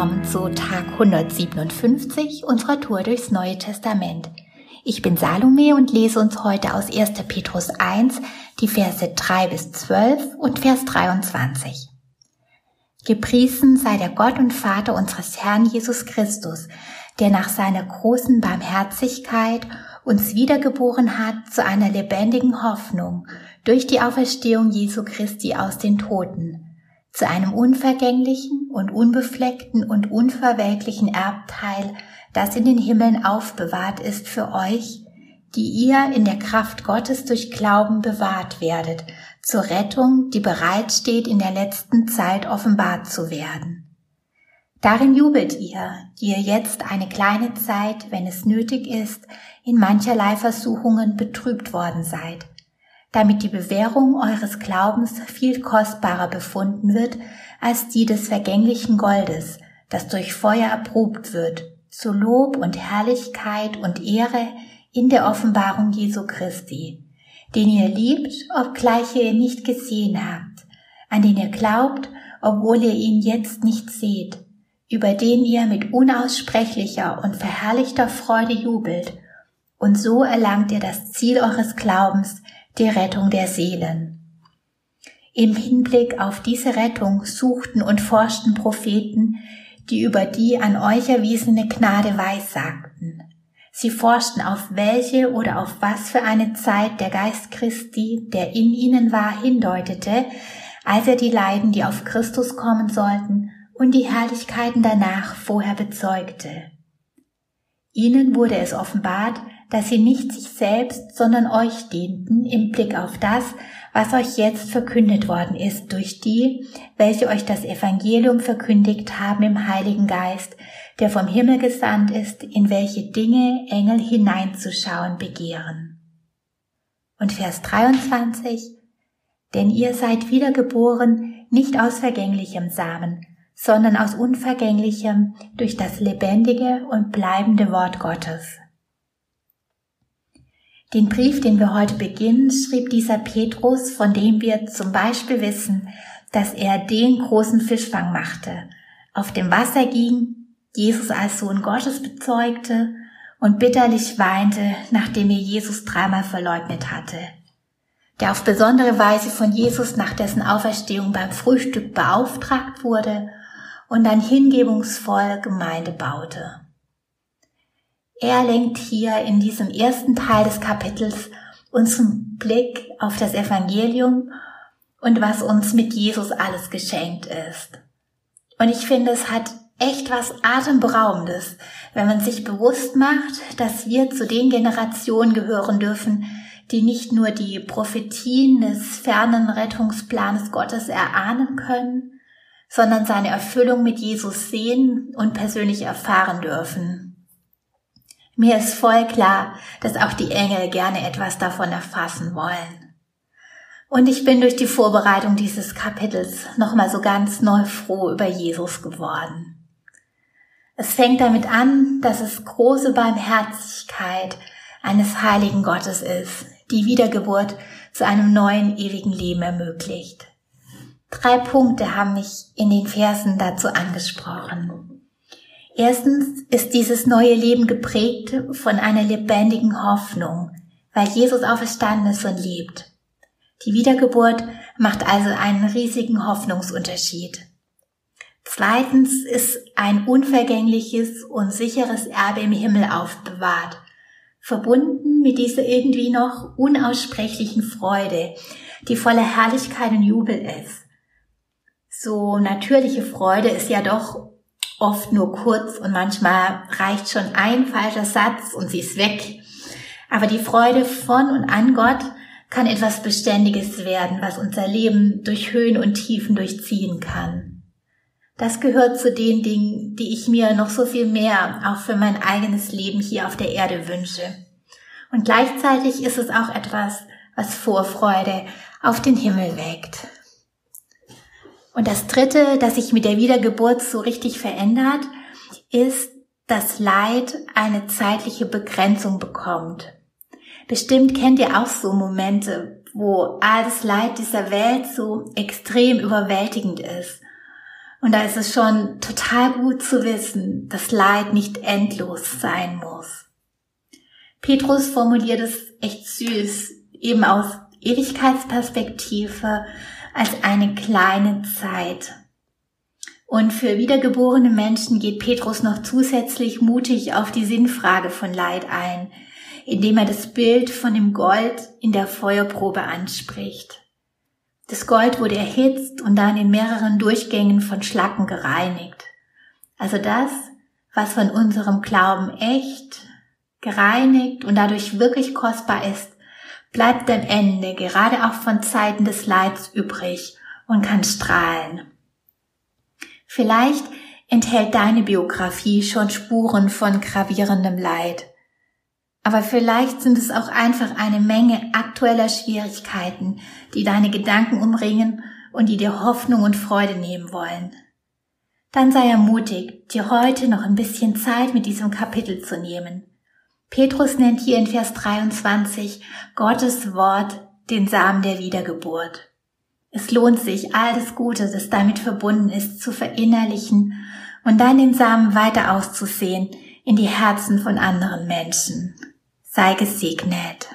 willkommen zu Tag 157 unserer Tour durchs Neue Testament. Ich bin Salome und lese uns heute aus 1. Petrus 1 die Verse 3 bis 12 und Vers 23. Gepriesen sei der Gott und Vater unseres Herrn Jesus Christus, der nach seiner großen Barmherzigkeit uns wiedergeboren hat zu einer lebendigen Hoffnung durch die Auferstehung Jesu Christi aus den Toten zu einem unvergänglichen und unbefleckten und unverwelklichen Erbteil, das in den Himmeln aufbewahrt ist für euch, die ihr in der Kraft Gottes durch Glauben bewahrt werdet, zur Rettung, die bereitsteht, in der letzten Zeit offenbart zu werden. Darin jubelt ihr, die ihr jetzt eine kleine Zeit, wenn es nötig ist, in mancherlei Versuchungen betrübt worden seid, damit die Bewährung eures Glaubens viel kostbarer befunden wird als die des vergänglichen Goldes, das durch Feuer erprobt wird, zu Lob und Herrlichkeit und Ehre in der Offenbarung Jesu Christi, den ihr liebt, obgleich ihr ihn nicht gesehen habt, an den ihr glaubt, obwohl ihr ihn jetzt nicht seht, über den ihr mit unaussprechlicher und verherrlichter Freude jubelt, und so erlangt ihr das Ziel eures Glaubens, die Rettung der Seelen. Im Hinblick auf diese Rettung suchten und forschten Propheten, die über die an euch erwiesene Gnade weissagten. Sie forschten auf welche oder auf was für eine Zeit der Geist Christi, der in ihnen war, hindeutete, als er die Leiden, die auf Christus kommen sollten, und die Herrlichkeiten danach vorher bezeugte. Ihnen wurde es offenbart, dass sie nicht sich selbst, sondern euch dienten im Blick auf das, was euch jetzt verkündet worden ist durch die, welche euch das Evangelium verkündigt haben im Heiligen Geist, der vom Himmel gesandt ist, in welche Dinge Engel hineinzuschauen begehren. Und Vers 23, denn ihr seid wiedergeboren, nicht aus vergänglichem Samen, sondern aus unvergänglichem durch das lebendige und bleibende Wort Gottes. Den Brief, den wir heute beginnen, schrieb dieser Petrus, von dem wir zum Beispiel wissen, dass er den großen Fischfang machte, auf dem Wasser ging, Jesus als Sohn Gottes bezeugte und bitterlich weinte, nachdem er Jesus dreimal verleugnet hatte, der auf besondere Weise von Jesus nach dessen Auferstehung beim Frühstück beauftragt wurde und dann hingebungsvoll Gemeinde baute. Er lenkt hier in diesem ersten Teil des Kapitels unseren Blick auf das Evangelium und was uns mit Jesus alles geschenkt ist. Und ich finde, es hat echt was Atemberaubendes, wenn man sich bewusst macht, dass wir zu den Generationen gehören dürfen, die nicht nur die Prophetien des fernen Rettungsplanes Gottes erahnen können, sondern seine Erfüllung mit Jesus sehen und persönlich erfahren dürfen. Mir ist voll klar, dass auch die Engel gerne etwas davon erfassen wollen. Und ich bin durch die Vorbereitung dieses Kapitels nochmal so ganz neu froh über Jesus geworden. Es fängt damit an, dass es große Barmherzigkeit eines heiligen Gottes ist, die Wiedergeburt zu einem neuen ewigen Leben ermöglicht. Drei Punkte haben mich in den Versen dazu angesprochen. Erstens ist dieses neue Leben geprägt von einer lebendigen Hoffnung, weil Jesus auferstanden ist und lebt. Die Wiedergeburt macht also einen riesigen Hoffnungsunterschied. Zweitens ist ein unvergängliches und sicheres Erbe im Himmel aufbewahrt, verbunden mit dieser irgendwie noch unaussprechlichen Freude, die voller Herrlichkeit und Jubel ist. So natürliche Freude ist ja doch oft nur kurz und manchmal reicht schon ein falscher Satz und sie ist weg. Aber die Freude von und an Gott kann etwas Beständiges werden, was unser Leben durch Höhen und Tiefen durchziehen kann. Das gehört zu den Dingen, die ich mir noch so viel mehr auch für mein eigenes Leben hier auf der Erde wünsche. Und gleichzeitig ist es auch etwas, was Vorfreude auf den Himmel weckt. Und das Dritte, das sich mit der Wiedergeburt so richtig verändert, ist, dass Leid eine zeitliche Begrenzung bekommt. Bestimmt kennt ihr auch so Momente, wo alles Leid dieser Welt so extrem überwältigend ist. Und da ist es schon total gut zu wissen, dass Leid nicht endlos sein muss. Petrus formuliert es echt süß, eben aus Ewigkeitsperspektive als eine kleine Zeit. Und für wiedergeborene Menschen geht Petrus noch zusätzlich mutig auf die Sinnfrage von Leid ein, indem er das Bild von dem Gold in der Feuerprobe anspricht. Das Gold wurde erhitzt und dann in mehreren Durchgängen von Schlacken gereinigt. Also das, was von unserem Glauben echt, gereinigt und dadurch wirklich kostbar ist, bleibt am Ende gerade auch von Zeiten des Leids übrig und kann strahlen. Vielleicht enthält deine Biografie schon Spuren von gravierendem Leid. Aber vielleicht sind es auch einfach eine Menge aktueller Schwierigkeiten, die deine Gedanken umringen und die dir Hoffnung und Freude nehmen wollen. Dann sei ermutigt, dir heute noch ein bisschen Zeit mit diesem Kapitel zu nehmen. Petrus nennt hier in Vers 23 Gottes Wort den Samen der Wiedergeburt. Es lohnt sich, all das Gute, das damit verbunden ist, zu verinnerlichen und dann den Samen weiter auszusehen in die Herzen von anderen Menschen. Sei gesegnet.